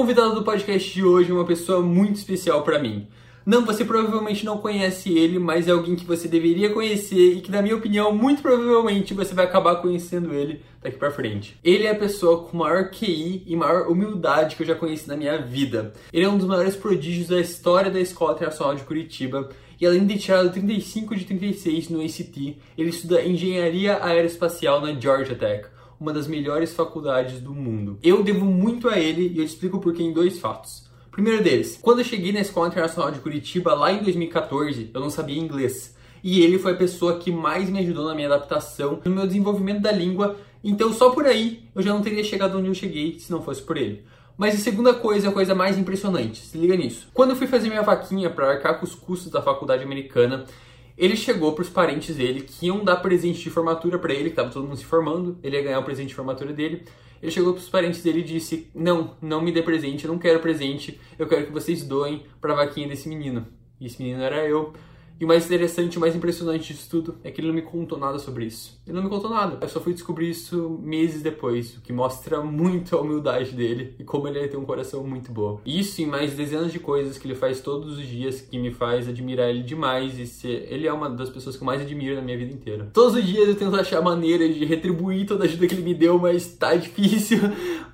convidado do podcast de hoje é uma pessoa muito especial para mim. Não, você provavelmente não conhece ele, mas é alguém que você deveria conhecer e que, na minha opinião, muito provavelmente você vai acabar conhecendo ele daqui para frente. Ele é a pessoa com maior QI e maior humildade que eu já conheci na minha vida. Ele é um dos maiores prodígios da história da Escola Internacional de Curitiba e além de tirado 35 de 36 no ACT, ele estuda Engenharia Aeroespacial na Georgia Tech uma das melhores faculdades do mundo. Eu devo muito a ele e eu te explico por que em dois fatos. Primeiro deles, quando eu cheguei na Escola Internacional de Curitiba lá em 2014, eu não sabia inglês. E ele foi a pessoa que mais me ajudou na minha adaptação, no meu desenvolvimento da língua. Então, só por aí, eu já não teria chegado onde eu cheguei se não fosse por ele. Mas a segunda coisa, a coisa mais impressionante, se liga nisso. Quando eu fui fazer minha vaquinha para arcar com os custos da faculdade americana, ele chegou para os parentes dele que iam dar presente de formatura para ele, que estava todo mundo se formando, ele ia ganhar o presente de formatura dele. Ele chegou para os parentes dele e disse: Não, não me dê presente, eu não quero presente, eu quero que vocês doem para a vaquinha desse menino. E esse menino era eu. E o mais interessante, o mais impressionante disso tudo é que ele não me contou nada sobre isso. Ele não me contou nada. Eu só fui descobrir isso meses depois, o que mostra muito a humildade dele e como ele tem um coração muito bom. Isso e mais dezenas de coisas que ele faz todos os dias que me faz admirar ele demais e ser... ele é uma das pessoas que eu mais admiro na minha vida inteira. Todos os dias eu tento achar maneira de retribuir toda a ajuda que ele me deu, mas tá difícil.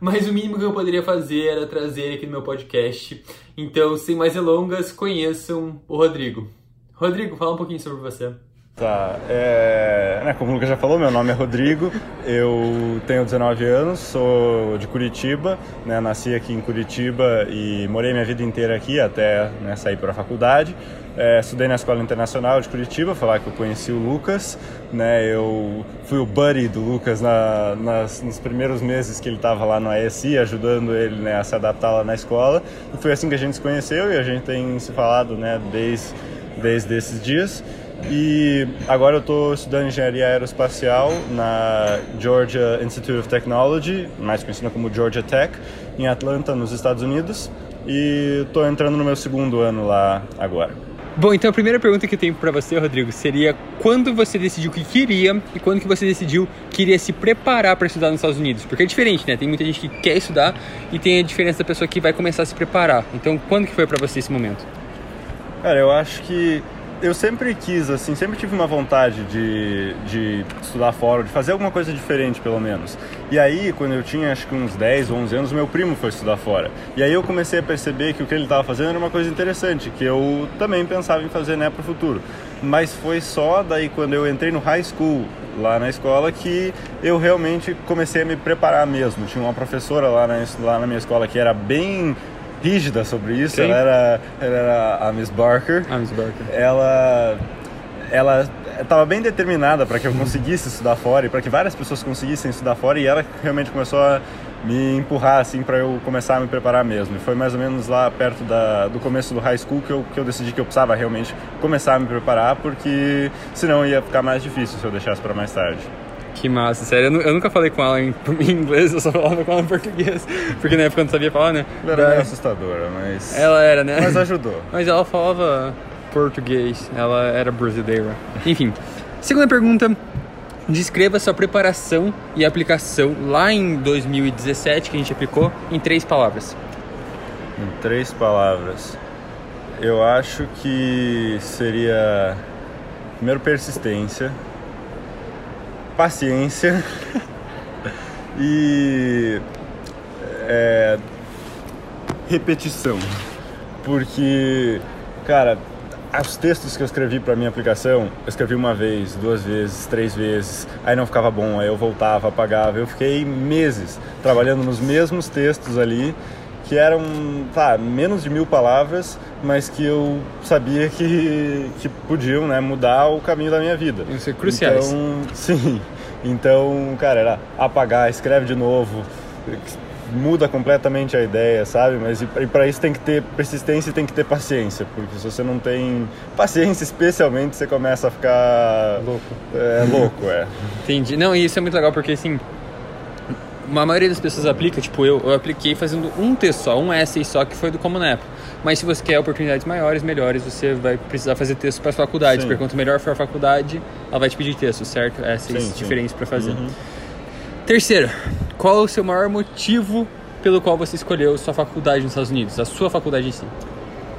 Mas o mínimo que eu poderia fazer era trazer ele aqui no meu podcast. Então, sem mais delongas, conheçam o Rodrigo. Rodrigo, fala um pouquinho sobre você. Tá, é, né, como o Lucas já falou, meu nome é Rodrigo, eu tenho 19 anos, sou de Curitiba, né, nasci aqui em Curitiba e morei minha vida inteira aqui até né, sair para a faculdade. É, estudei na Escola Internacional de Curitiba, falar que eu conheci o Lucas, né, eu fui o buddy do Lucas na, nas, nos primeiros meses que ele estava lá no ASI, ajudando ele né, a se adaptar lá na escola, e foi assim que a gente se conheceu e a gente tem se falado né, desde desde esses dias. E agora eu estou estudando engenharia aeroespacial na Georgia Institute of Technology, mais conhecida como Georgia Tech, em Atlanta, nos Estados Unidos. E estou entrando no meu segundo ano lá agora. Bom, então a primeira pergunta que eu tenho para você, Rodrigo, seria quando você decidiu que queria e quando que você decidiu que iria se preparar para estudar nos Estados Unidos? Porque é diferente, né? Tem muita gente que quer estudar e tem a diferença da pessoa que vai começar a se preparar. Então, quando que foi para você esse momento? Cara, eu acho que eu sempre quis, assim, sempre tive uma vontade de, de estudar fora, de fazer alguma coisa diferente, pelo menos. E aí, quando eu tinha acho que uns 10, 11 anos, meu primo foi estudar fora. E aí eu comecei a perceber que o que ele estava fazendo era uma coisa interessante, que eu também pensava em fazer, né, para o futuro. Mas foi só daí quando eu entrei no high school, lá na escola, que eu realmente comecei a me preparar mesmo. Tinha uma professora lá na, lá na minha escola que era bem rígida sobre isso. Ela era, ela era a Miss Barker. A Miss Barker. Ela, ela estava bem determinada para que eu conseguisse estudar fora e para que várias pessoas conseguissem estudar fora e ela realmente começou a me empurrar assim para eu começar a me preparar mesmo. E foi mais ou menos lá perto da, do começo do high school que eu, que eu decidi que eu precisava realmente começar a me preparar porque senão ia ficar mais difícil se eu deixasse para mais tarde. Que massa, sério. Eu, eu, nunca falei com ela em, em, inglês, eu só falava com ela em português. Porque na época eu não sabia falar, né? Ela era meio assustadora, mas. Ela era, né? Mas ajudou. Mas ela falava português, ela era brasileira. Enfim. Segunda pergunta. Descreva sua preparação e aplicação lá em 2017, que a gente aplicou, em três palavras. Em três palavras. Eu acho que seria. Primeiro, persistência paciência e é, repetição. Porque, cara, os textos que eu escrevi para minha aplicação, eu escrevi uma vez, duas vezes, três vezes, aí não ficava bom, aí eu voltava, apagava. Eu fiquei meses trabalhando nos mesmos textos ali, que eram, tá, menos de mil palavras, mas que eu sabia que, que podiam né, mudar o caminho da minha vida. Iam ser cruciais. Então, sim. Então, cara, era apagar, escreve de novo, muda completamente a ideia, sabe? Mas e para isso tem que ter persistência e tem que ter paciência, porque se você não tem paciência, especialmente, você começa a ficar louco. É, louco, é. Entendi. Não, e isso é muito legal porque assim, a maioria das pessoas aplica, tipo eu, eu apliquei fazendo um texto só, um essay só, que foi do Common App. Mas se você quer oportunidades maiores, melhores, você vai precisar fazer texto para as faculdades, porque quanto melhor for a faculdade, ela vai te pedir texto, certo? Essays sim, diferentes para fazer. Uhum. Terceiro, qual é o seu maior motivo pelo qual você escolheu sua faculdade nos Estados Unidos, a sua faculdade em si?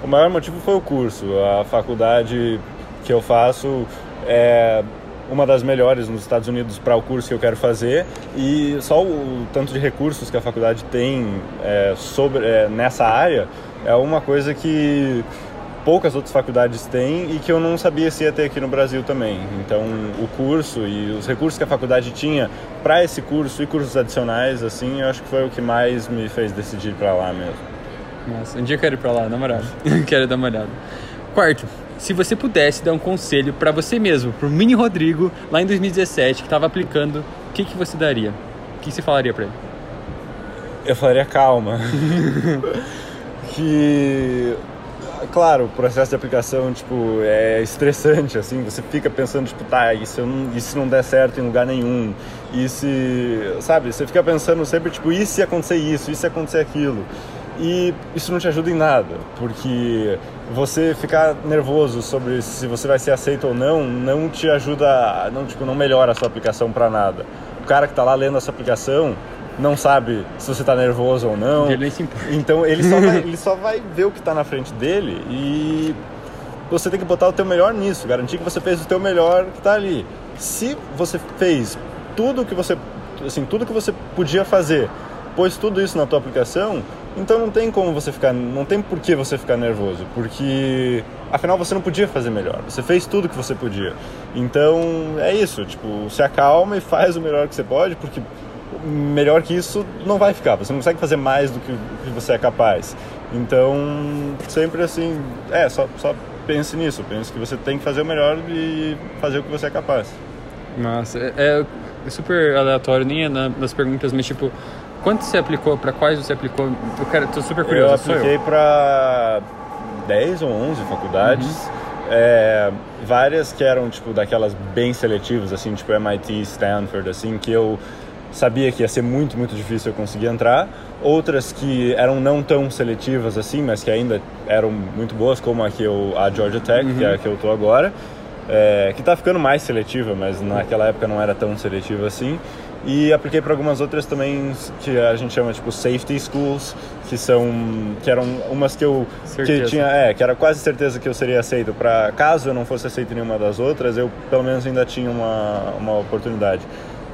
O maior motivo foi o curso. A faculdade que eu faço é uma das melhores nos Estados Unidos para o curso que eu quero fazer e só o tanto de recursos que a faculdade tem é, sobre é, nessa área é uma coisa que poucas outras faculdades têm e que eu não sabia se ia ter aqui no Brasil também. Então, o curso e os recursos que a faculdade tinha para esse curso e cursos adicionais, assim, eu acho que foi o que mais me fez decidir para lá mesmo. Nossa, um dia eu quero ir para lá, na moral. quero dar uma olhada. Quarto, se você pudesse dar um conselho para você mesmo, pro mini Rodrigo, lá em 2017, que estava aplicando, o que, que você daria? O que você falaria para ele? Eu falaria calma. que claro, o processo de aplicação, tipo, é estressante, assim, você fica pensando, tipo, tá, e se, não, e se não der certo em lugar nenhum? E se, sabe, você fica pensando sempre, tipo, e se acontecer isso? E se acontecer aquilo? E isso não te ajuda em nada, porque você ficar nervoso sobre se você vai ser aceito ou não, não te ajuda, não, tipo, não melhora a sua aplicação para nada. O cara que está lá lendo essa aplicação, não sabe se você está nervoso ou não. Ele nem se importa. Então ele só, vai, ele só vai ver o que está na frente dele e você tem que botar o teu melhor nisso, garantir que você fez o teu melhor que está ali. Se você fez tudo que você, assim, tudo que você podia fazer, pôs tudo isso na tua aplicação, então não tem como você ficar, não tem por que você ficar nervoso, porque afinal você não podia fazer melhor. Você fez tudo que você podia. Então é isso, tipo, se acalma e faz o melhor que você pode, porque melhor que isso não vai ficar. Você não consegue fazer mais do que, você é capaz. Então, sempre assim, é, só, só pense nisso. Pense que você tem que fazer o melhor e fazer o que você é capaz. Nossa, é, é super aleatório, nem é nas perguntas, mas tipo, quanto você aplicou, para quais você aplicou? Eu quero, tô super curioso. Eu apliquei para 10 ou 11 faculdades. Uhum. É, várias que eram tipo daquelas bem seletivas assim tipo MIT, Stanford assim que eu sabia que ia ser muito, muito difícil eu conseguir entrar. Outras que eram não tão seletivas assim, mas que ainda eram muito boas, como a, que eu, a Georgia Tech, uhum. que é a que eu tô agora, é, que está ficando mais seletiva, mas naquela época não era tão seletiva assim. E apliquei para algumas outras também que a gente chama tipo safety schools, que são que eram umas que eu certeza. que tinha, é, que era quase certeza que eu seria aceito para caso eu não fosse aceito em nenhuma das outras, eu pelo menos ainda tinha uma uma oportunidade.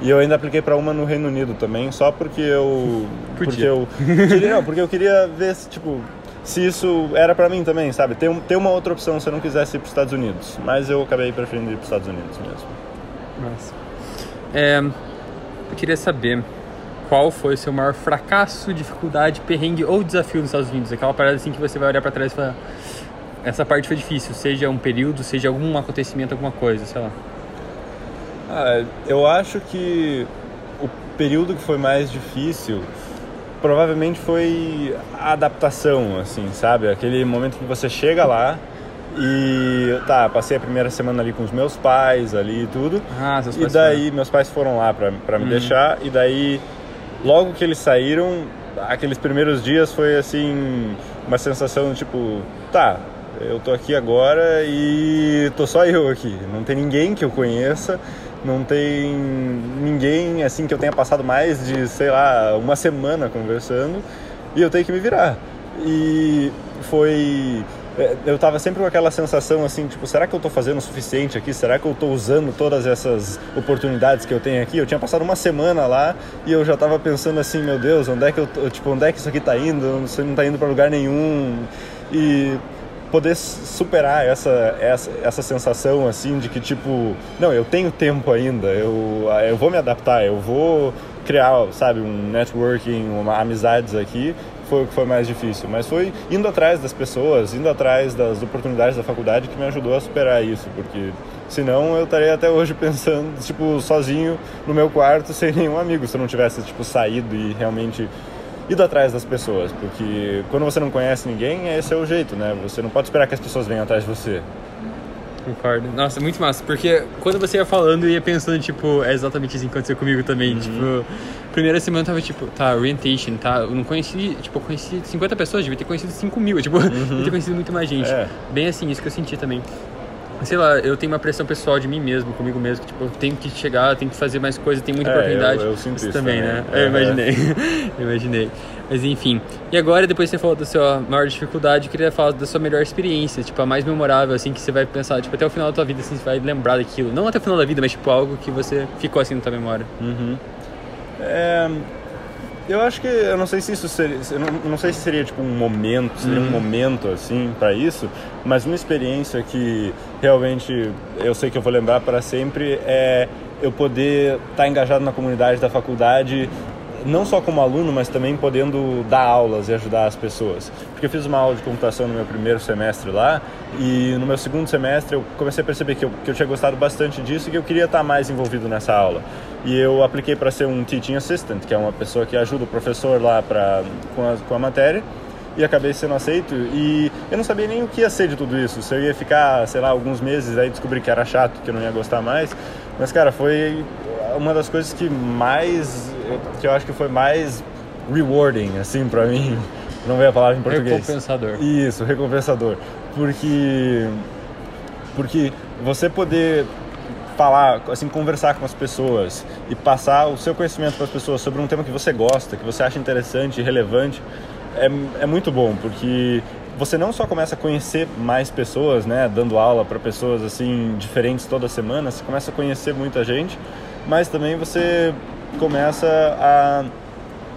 E eu ainda apliquei para uma no Reino Unido também, só porque eu. Porque eu. Queria, não, porque eu queria ver se, tipo, se isso era para mim também, sabe? Ter, ter uma outra opção se eu não quisesse ir para os Estados Unidos. Mas eu acabei preferindo ir para os Estados Unidos mesmo. Nossa. É, eu queria saber qual foi o seu maior fracasso, dificuldade, perrengue ou desafio nos Estados Unidos? Aquela parada assim que você vai olhar para trás e falar: essa parte foi difícil, seja um período, seja algum acontecimento, alguma coisa, sei lá. Ah, eu acho que o período que foi mais difícil provavelmente foi a adaptação, assim, sabe? Aquele momento que você chega lá e tá, passei a primeira semana ali com os meus pais ali e tudo. Ah, seus pais e daí foram. meus pais foram lá pra, pra me uhum. deixar e daí logo que eles saíram, aqueles primeiros dias foi assim, uma sensação tipo, tá, eu tô aqui agora e tô só eu aqui, não tem ninguém que eu conheça não tem ninguém assim que eu tenha passado mais de, sei lá, uma semana conversando e eu tenho que me virar. E foi é, eu tava sempre com aquela sensação assim, tipo, será que eu tô fazendo o suficiente aqui? Será que eu tô usando todas essas oportunidades que eu tenho aqui? Eu tinha passado uma semana lá e eu já tava pensando assim, meu Deus, onde é que eu tô, tipo, onde é que isso aqui tá indo? Não tá indo para lugar nenhum. E poder superar essa, essa, essa sensação assim de que tipo, não, eu tenho tempo ainda, eu, eu vou me adaptar, eu vou criar, sabe, um networking, uma, amizades aqui, foi o que foi mais difícil. Mas foi indo atrás das pessoas, indo atrás das oportunidades da faculdade que me ajudou a superar isso, porque senão eu estaria até hoje pensando, tipo, sozinho no meu quarto, sem nenhum amigo, se eu não tivesse, tipo, saído e realmente ido atrás das pessoas, porque quando você não conhece ninguém, esse é o jeito, né? Você não pode esperar que as pessoas venham atrás de você. Concordo. Nossa, muito massa, porque quando você ia falando, eu ia pensando, tipo, é exatamente assim que aconteceu comigo também. Uhum. Tipo, primeira semana eu tava, tipo, tá, orientation, tá, eu não conheci, tipo, eu conheci 50 pessoas, devia ter conhecido 5 mil, tipo, uhum. devia ter conhecido muito mais gente. É. Bem assim, isso que eu senti também sei lá, eu tenho uma pressão pessoal de mim mesmo, comigo mesmo, que, tipo, eu tenho que chegar, tenho que fazer mais coisas, tem muita é, oportunidade. Eu, eu sinto isso também, né? É, eu imaginei. eu imaginei. Mas enfim. E agora, depois que você falou da sua maior dificuldade, eu queria falar da sua melhor experiência, tipo, a mais memorável, assim, que você vai pensar, tipo, até o final da tua vida, assim, você vai lembrar daquilo. Não até o final da vida, mas, tipo, algo que você ficou assim na tua memória. Uhum. É, eu acho que, eu não sei se isso seria, eu não, não sei se seria, tipo, um momento, seria um momento, assim, para isso, mas uma experiência que realmente eu sei que eu vou lembrar para sempre é eu poder estar tá engajado na comunidade da faculdade não só como aluno, mas também podendo dar aulas e ajudar as pessoas. Porque eu fiz uma aula de computação no meu primeiro semestre lá e no meu segundo semestre eu comecei a perceber que eu, que eu tinha gostado bastante disso e que eu queria estar mais envolvido nessa aula. E eu apliquei para ser um teaching assistant, que é uma pessoa que ajuda o professor lá pra, com, a, com a matéria e acabei sendo aceito e eu não sabia nem o que ia ser de tudo isso. Se eu ia ficar, sei lá, alguns meses aí descobri que era chato, que eu não ia gostar mais. Mas cara, foi uma das coisas que mais que eu acho que foi mais rewarding, assim, para mim. Não veio a palavra em português. Recompensador. Isso, recompensador. Porque. Porque você poder falar, assim, conversar com as pessoas e passar o seu conhecimento para as pessoas sobre um tema que você gosta, que você acha interessante e relevante, é, é muito bom, porque você não só começa a conhecer mais pessoas, né, dando aula para pessoas assim diferentes toda semana, você começa a conhecer muita gente, mas também você começa a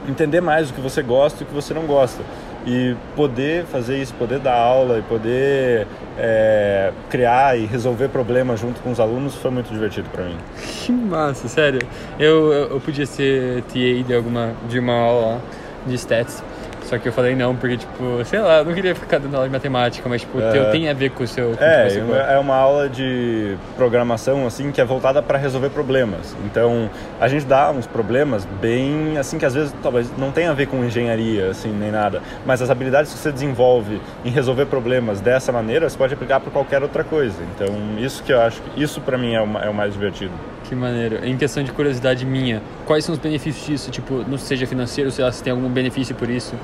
entender mais o que você gosta e o que você não gosta. E poder fazer isso, poder dar aula e poder é, criar e resolver problemas junto com os alunos foi muito divertido para mim. Que massa, sério. Eu, eu, podia ser TA de alguma de uma aula de stats só que eu falei não, porque, tipo, sei lá, eu não queria ficar dando aula de matemática, mas, tipo, o teu tem a ver com o seu. Com é, é uma aula de programação, assim, que é voltada para resolver problemas. Então, a gente dá uns problemas bem, assim, que às vezes talvez não tenha a ver com engenharia, assim, nem nada. Mas as habilidades que você desenvolve em resolver problemas dessa maneira, você pode aplicar para qualquer outra coisa. Então, isso que eu acho, isso para mim é o, é o mais divertido. Que maneiro. Em questão de curiosidade minha, quais são os benefícios disso? Tipo, não seja financeiro, sei lá, se tem algum benefício por isso?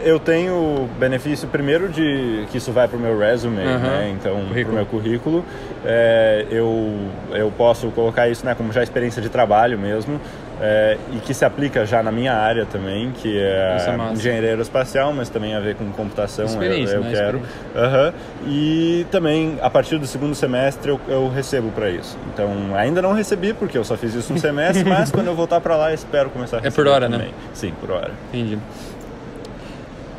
Eu tenho benefício primeiro de que isso vai para o meu resume, uhum. né? Então, para o meu currículo, é, eu, eu posso colocar isso né, como já experiência de trabalho mesmo é, e que se aplica já na minha área também, que é, é engenharia aeroespacial, mas também a ver com computação, eu, eu né? quero. Uhum. E também, a partir do segundo semestre, eu, eu recebo para isso. Então, ainda não recebi, porque eu só fiz isso um semestre, mas quando eu voltar para lá, espero começar a receber É por hora, né? também. né? Sim, por hora. Entendi.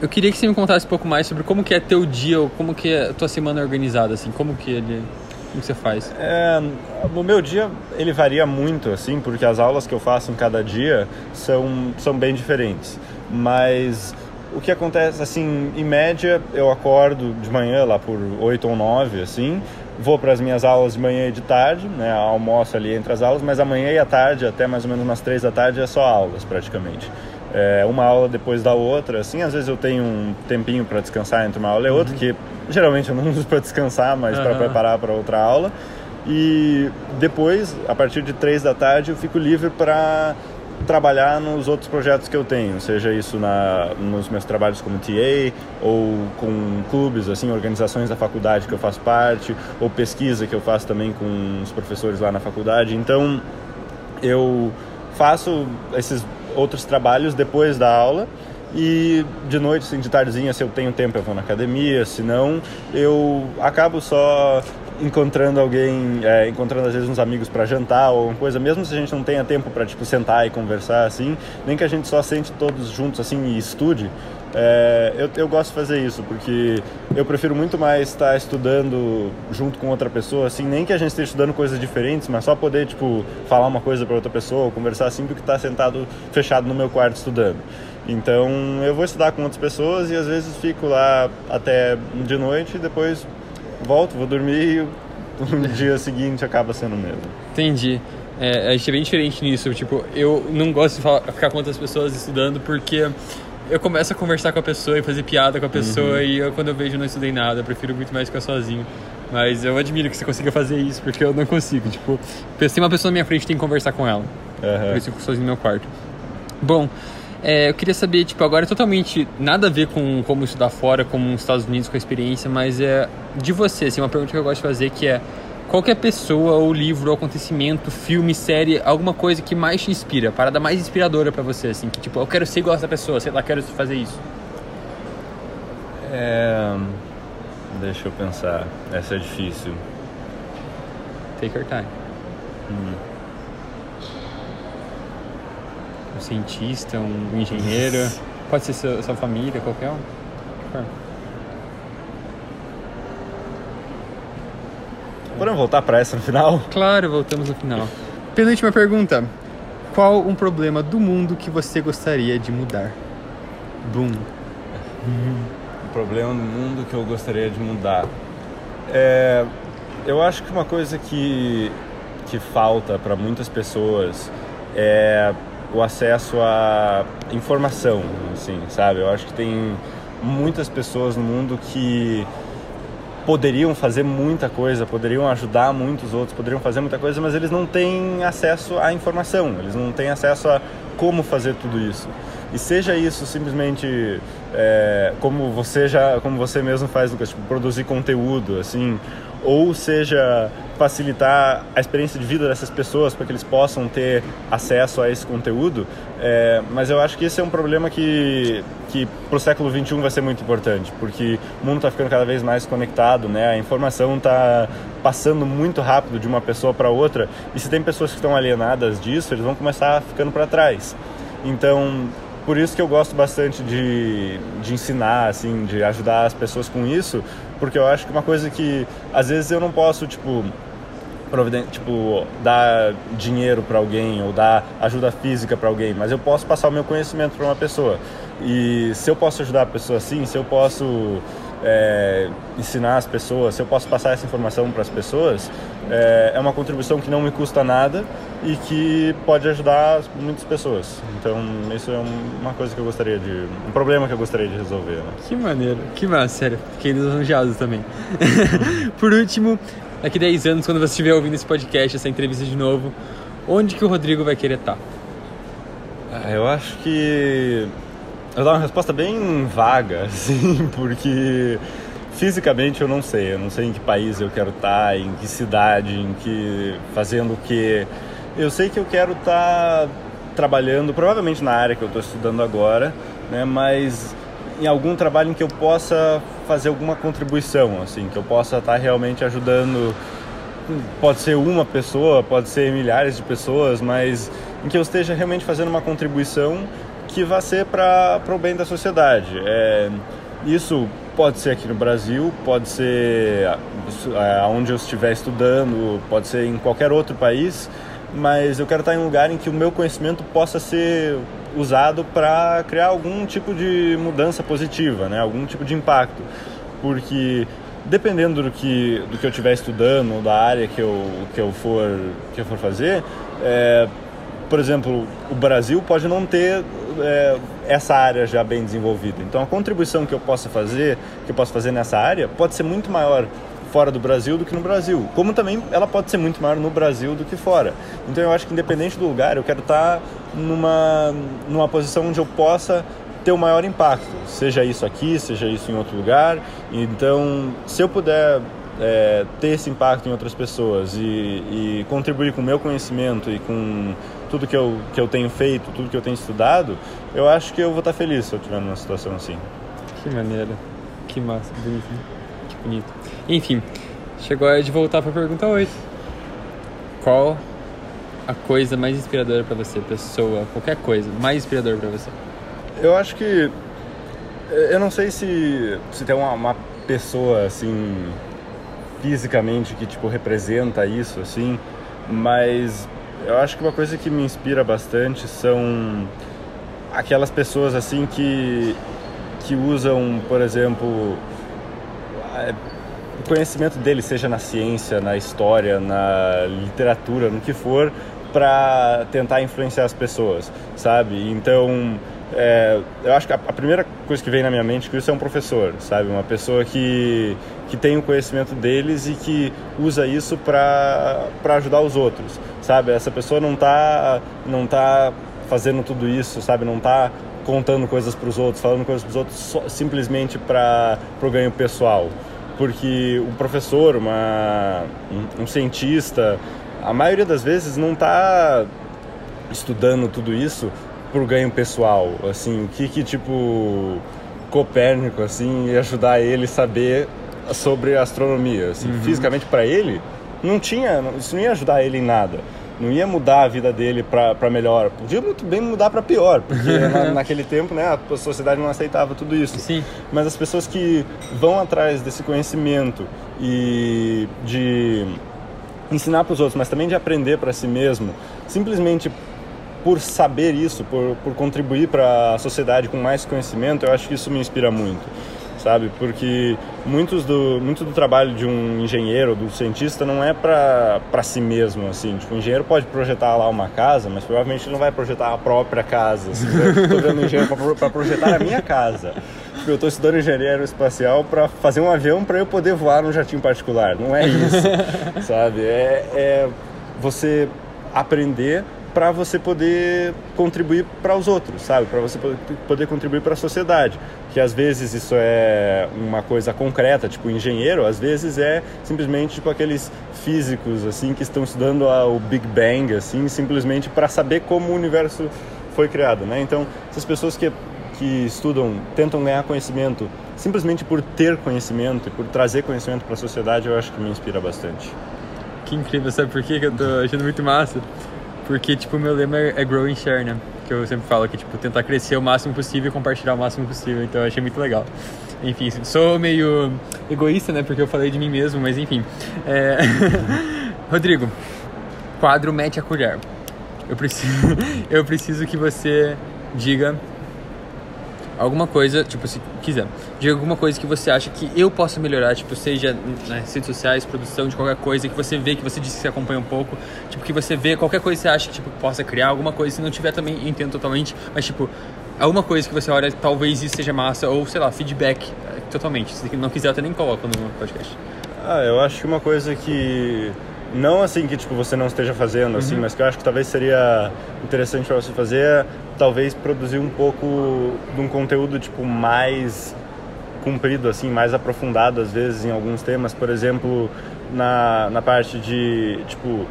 Eu queria que você me contasse um pouco mais sobre como que é teu dia, ou como que é a tua semana organizada, assim, como que ele... Como você faz? É, o meu dia, ele varia muito, assim, porque as aulas que eu faço em cada dia são, são bem diferentes. Mas o que acontece, assim, em média, eu acordo de manhã lá por 8 ou 9, assim, vou para as minhas aulas de manhã e de tarde, né, almoço ali entre as aulas, mas amanhã e à tarde, até mais ou menos umas 3 da tarde, é só aulas, praticamente é, uma aula depois da outra, assim, às vezes eu tenho um tempinho para descansar entre uma aula e outra, uhum. que geralmente eu não uso para descansar, mas uhum. para preparar para outra aula. E depois, a partir de três da tarde, eu fico livre para trabalhar nos outros projetos que eu tenho, seja isso na, nos meus trabalhos como TA ou com clubes, assim, organizações da faculdade que eu faço parte, ou pesquisa que eu faço também com os professores lá na faculdade. Então, eu faço esses outros trabalhos depois da aula. E de noite, assim, de tardezinha, se eu tenho tempo, eu vou na academia, se não, eu acabo só encontrando alguém, é, encontrando às vezes uns amigos para jantar ou alguma coisa, mesmo se a gente não tenha tempo para tipo sentar e conversar assim, nem que a gente só sente todos juntos assim e estude, é, eu, eu gosto de fazer isso, porque eu prefiro muito mais estar estudando junto com outra pessoa, assim, nem que a gente esteja estudando coisas diferentes, mas só poder, tipo, falar uma coisa para outra pessoa, conversar assim, do que estar sentado fechado no meu quarto estudando. Então, eu vou estudar com outras pessoas e às vezes fico lá até de noite e depois volto, vou dormir e o dia seguinte acaba sendo o mesmo. Entendi. É, a gente é bem diferente nisso. Tipo, eu não gosto de falar, ficar com outras pessoas estudando porque eu começo a conversar com a pessoa e fazer piada com a pessoa uhum. e eu, quando eu vejo não estudei nada, eu prefiro muito mais ficar sozinho. Mas eu admiro que você consiga fazer isso, porque eu não consigo. Tipo, se tem uma pessoa na minha frente, tem que conversar com ela. Uhum. Por isso eu fico sozinho no meu quarto. Bom, é, eu queria saber, tipo, agora é totalmente nada a ver com como estudar fora, como nos Estados Unidos, com a experiência, mas é de você, assim, uma pergunta que eu gosto de fazer que é qualquer pessoa ou livro, ou acontecimento, filme, série, alguma coisa que mais te inspira, parada mais inspiradora para você, assim, que tipo, eu quero ser igual essa pessoa, sei lá, quero fazer isso. É... Deixa eu pensar, essa é difícil. Take your time. Hum. Um cientista, um engenheiro, pode ser sua, sua família, qualquer um. Podemos voltar para essa no final? Claro, voltamos no final. Penúltima pergunta. Qual um problema do mundo que você gostaria de mudar? Boom. Um problema do mundo que eu gostaria de mudar. É, eu acho que uma coisa que, que falta para muitas pessoas é o acesso à informação, assim, sabe? Eu acho que tem muitas pessoas no mundo que poderiam fazer muita coisa, poderiam ajudar muitos outros, poderiam fazer muita coisa, mas eles não têm acesso à informação, eles não têm acesso a como fazer tudo isso. E seja isso simplesmente é, como você já, como você mesmo faz, Lucas, tipo, produzir conteúdo, assim, ou seja facilitar a experiência de vida dessas pessoas para que eles possam ter acesso a esse conteúdo. É, mas eu acho que esse é um problema que, que para o século XXI vai ser muito importante, porque o mundo está ficando cada vez mais conectado, né? a informação está passando muito rápido de uma pessoa para outra, e se tem pessoas que estão alienadas disso, eles vão começar ficando para trás. Então, por isso que eu gosto bastante de, de ensinar, assim, de ajudar as pessoas com isso, porque eu acho que uma coisa que às vezes eu não posso, tipo, tipo dar dinheiro para alguém ou dar ajuda física para alguém, mas eu posso passar o meu conhecimento para uma pessoa. E se eu posso ajudar a pessoa assim, se eu posso é, ensinar as pessoas, se eu posso passar essa informação para as pessoas, é, é, uma contribuição que não me custa nada e que pode ajudar muitas pessoas. Então, isso é uma coisa que eu gostaria de. um problema que eu gostaria de resolver. Né? Que maneiro, que massa, sério. Fiquei lisonjeado também. Por último, daqui 10 anos, quando você estiver ouvindo esse podcast, essa entrevista de novo, onde que o Rodrigo vai querer estar? Ah, eu acho que eu dar uma resposta bem vaga, assim, porque fisicamente eu não sei, eu não sei em que país eu quero estar, em que cidade, em que fazendo o que. Eu sei que eu quero estar trabalhando, provavelmente na área que eu estou estudando agora, né, mas em algum trabalho em que eu possa fazer alguma contribuição, assim, que eu possa estar realmente ajudando. Pode ser uma pessoa, pode ser milhares de pessoas, mas em que eu esteja realmente fazendo uma contribuição que vai ser para o bem da sociedade. É, isso pode ser aqui no Brasil, pode ser é, onde eu estiver estudando, pode ser em qualquer outro país, mas eu quero estar em um lugar em que o meu conhecimento possa ser usado para criar algum tipo de mudança positiva, né? algum tipo de impacto. Porque dependendo do que, do que eu estiver estudando, da área que eu, que eu, for, que eu for fazer, é, por exemplo, o Brasil pode não ter é, essa área já bem desenvolvida. Então, a contribuição que eu possa fazer, que eu possa fazer nessa área, pode ser muito maior fora do Brasil do que no Brasil. Como também ela pode ser muito maior no Brasil do que fora. Então, eu acho que independente do lugar, eu quero estar numa numa posição onde eu possa ter o maior impacto, seja isso aqui, seja isso em outro lugar. Então, se eu puder é, ter esse impacto em outras pessoas e, e contribuir com o meu conhecimento e com tudo que eu, que eu tenho feito, tudo que eu tenho estudado, eu acho que eu vou estar feliz se eu estiver numa situação assim. Que maneira, que massa, bonito, que bonito. Enfim, chegou a hora de voltar para a pergunta 8. Qual a coisa mais inspiradora para você, pessoa, qualquer coisa, mais inspiradora para você? Eu acho que eu não sei se se tem uma, uma pessoa assim fisicamente que tipo representa isso assim, mas eu acho que uma coisa que me inspira bastante são aquelas pessoas assim que que usam, por exemplo, o conhecimento deles, seja na ciência, na história, na literatura, no que for, para tentar influenciar as pessoas, sabe? Então, é, eu acho que a, a, primeira coisa que vem na minha mente que isso é um professor, sabe? Uma pessoa que, que tem o conhecimento deles e que usa isso para ajudar os outros, sabe? Essa pessoa não está não tá fazendo tudo isso, sabe? Não está contando coisas para os outros, falando coisas para os outros só, simplesmente para o ganho pessoal. porque o professor, uma, um, um cientista, a maioria das vezes não está estudando tudo isso por ganho pessoal, assim, o que que tipo Copérnico assim ia ajudar ele a saber sobre astronomia, assim, uhum. fisicamente para ele não tinha, isso não ia ajudar ele em nada não ia mudar a vida dele para melhor. Podia muito bem mudar para pior, porque na, naquele tempo né, a sociedade não aceitava tudo isso. Sim. Mas as pessoas que vão atrás desse conhecimento e de ensinar para os outros, mas também de aprender para si mesmo, simplesmente por saber isso, por, por contribuir para a sociedade com mais conhecimento, eu acho que isso me inspira muito sabe? Porque muitos do, muito do trabalho de um engenheiro, do cientista, não é para si mesmo, assim. Tipo, o engenheiro pode projetar lá uma casa, mas provavelmente ele não vai projetar a própria casa. Assim. Eu estou vendo engenheiro para projetar a minha casa. Tipo, eu estou estudando engenharia aeroespacial para fazer um avião para eu poder voar num jatinho particular. Não é isso, sabe? É, é você aprender para você poder contribuir para os outros, sabe? Para você poder contribuir para a sociedade. Que às vezes isso é uma coisa concreta, tipo engenheiro, às vezes é simplesmente tipo aqueles físicos assim que estão estudando o Big Bang assim, simplesmente para saber como o universo foi criado, né? Então, essas pessoas que que estudam, tentam ganhar conhecimento simplesmente por ter conhecimento e por trazer conhecimento para a sociedade, eu acho que me inspira bastante. Que incrível, sabe por quê que eu tô achando muito massa? Porque, tipo, meu lema é grow and share, né? Que eu sempre falo que, tipo, tentar crescer o máximo possível e compartilhar o máximo possível. Então eu achei muito legal. Enfim, sou meio egoísta, né? Porque eu falei de mim mesmo, mas enfim. É... Rodrigo, quadro mete a colher. Eu preciso, eu preciso que você diga alguma coisa, tipo, se quiser, diga alguma coisa que você acha que eu possa melhorar, tipo, seja nas redes sociais, produção de qualquer coisa, que você vê, que você disse que você acompanha um pouco, tipo, que você vê, qualquer coisa que você acha que, tipo, possa criar, alguma coisa, se não tiver também, entendo totalmente, mas, tipo, alguma coisa que você olha, talvez isso seja massa, ou, sei lá, feedback, eh, totalmente, se não quiser, até nem coloco no podcast. Ah, eu acho que uma coisa que não assim que tipo você não esteja fazendo assim, uhum. mas que eu acho que talvez seria interessante para você fazer, é, talvez produzir um pouco de um conteúdo tipo mais comprido assim, mais aprofundado às vezes em alguns temas, por exemplo, na, na parte de tipo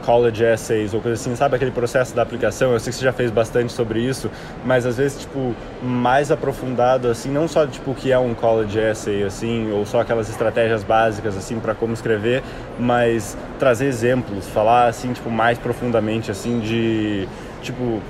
college essays ou coisa assim, sabe aquele processo da aplicação? Eu sei que você já fez bastante sobre isso, mas às vezes, tipo, mais aprofundado, assim, não só, tipo, o que é um college essay, assim, ou só aquelas estratégias básicas, assim, para como escrever, mas trazer exemplos, falar, assim, tipo, mais profundamente, assim, de, tipo,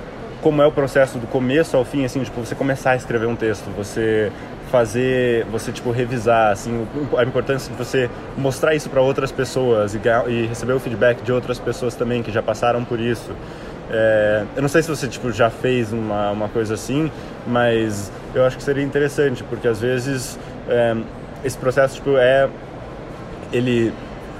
como é o processo do começo ao fim, assim, tipo, você começar a escrever um texto, você fazer, você tipo revisar assim a importância de você mostrar isso para outras pessoas e, e, receber o feedback de outras pessoas também que já passaram por isso. É, eu não sei se você tipo já fez uma, uma coisa assim, mas eu acho que seria interessante porque às vezes é, esse processo tipo é ele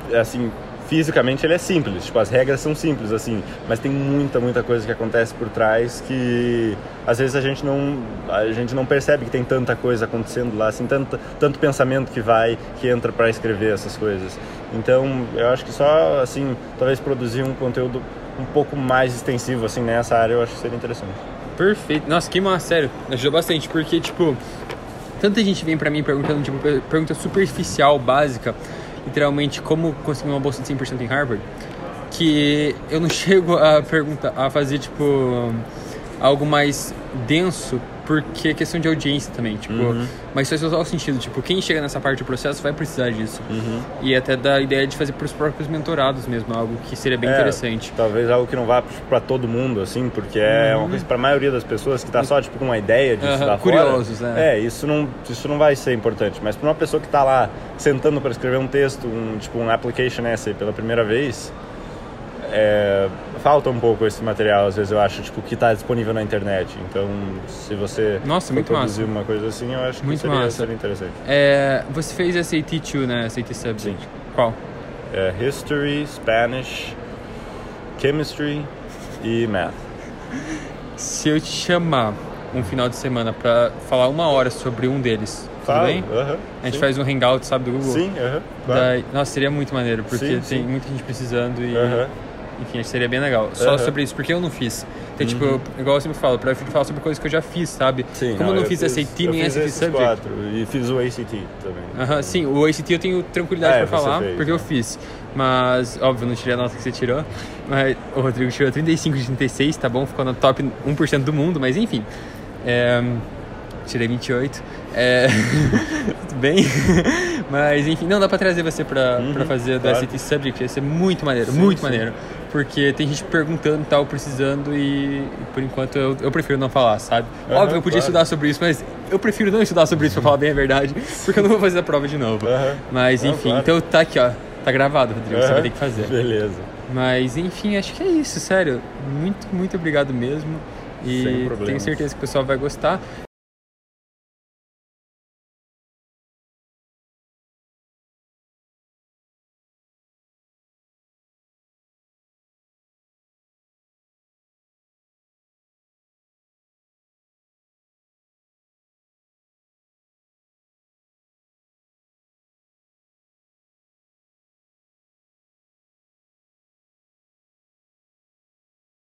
é, assim fisicamente ele é simples, tipo, as regras são simples, assim, mas tem muita, muita coisa que acontece por trás que às vezes a gente não, a gente não percebe que tem tanta coisa acontecendo lá, assim, tanto, tanto pensamento que vai, que entra para escrever essas coisas. Então, eu acho que só, assim, talvez produzir um conteúdo um pouco mais extensivo, assim, nessa área, eu acho que seria interessante. Perfeito. Nossa, que massa, sério. Ajudou bastante, porque, tipo, tanta gente vem para mim perguntando, tipo, pergunta superficial, básica, literalmente como conseguir uma bolsa de 100% em Harvard, que eu não chego a perguntar, a fazer tipo algo mais denso porque é questão de audiência também, tipo, uhum. mas faz total sentido, tipo, quem chega nessa parte do processo vai precisar disso. Uhum. E até da ideia de fazer para os próprios mentorados mesmo, algo que seria bem é, interessante. Talvez algo que não vá para todo mundo, assim, porque é uhum. uma coisa para a maioria das pessoas que está só, tipo, com uma ideia de estudar Curiosos, fora. né? É, isso não, isso não vai ser importante, mas para uma pessoa que está lá sentando para escrever um texto, um, tipo, um application essay pela primeira vez, é, falta um pouco esse material, às vezes eu acho, tipo, que está disponível na internet. Então, se você Nossa, muito produzir massa. uma coisa assim, eu acho muito que seria, massa. seria interessante. É, você fez SAT 2, né? SAT Subject. Sim. Qual? É, history, Spanish, Chemistry e Math. Se eu te chamar um final de semana para falar uma hora sobre um deles, tudo bem? Uh -huh, a gente sim. faz um hangout, sabe, do Google? Sim, uh -huh, claro. Nossa, seria muito maneiro, porque sim, tem sim. muita gente precisando e... Uh -huh. Enfim, acho que seria bem legal. Só sobre isso, porque eu não fiz. Então, tipo, eu- igual eu sempre falo, pra falar sobre coisas que eu já fiz, sabe? Sim, Como eu não eu fiz, SAT eu nem fiz SAT Subject. quatro, e fiz o ACT também. Aham, sim, o ACT eu tenho tranquilidade É, pra falar, fez, porque eu né? fiz. Mas, óbvio, eu não tirei a nota que você tirou. Mas o Rodrigo tirou 35 de 36, tá bom? Ficou no top 1% do mundo, mas enfim. É, tirei 28. É, tudo bem. Mas enfim, não dá pra trazer você pra, pra fazer da Uhum, claro. SAT Subject, ia ser muito maneiro, Sim, muito sim. maneiro. Porque tem gente perguntando e tal, precisando, e, por enquanto eu, eu prefiro não falar, sabe? Aham, Óbvio, eu podia claro. estudar sobre isso, mas eu prefiro não estudar sobre isso pra falar bem a verdade, porque eu não vou fazer a prova de novo. Aham. Mas Não, enfim, claro. então tá aqui, ó. Tá gravado, Rodrigo, você vai ter que fazer. Beleza. Mas enfim, acho que é isso, sério. Muito, muito obrigado mesmo. E tenho certeza que o pessoal vai gostar.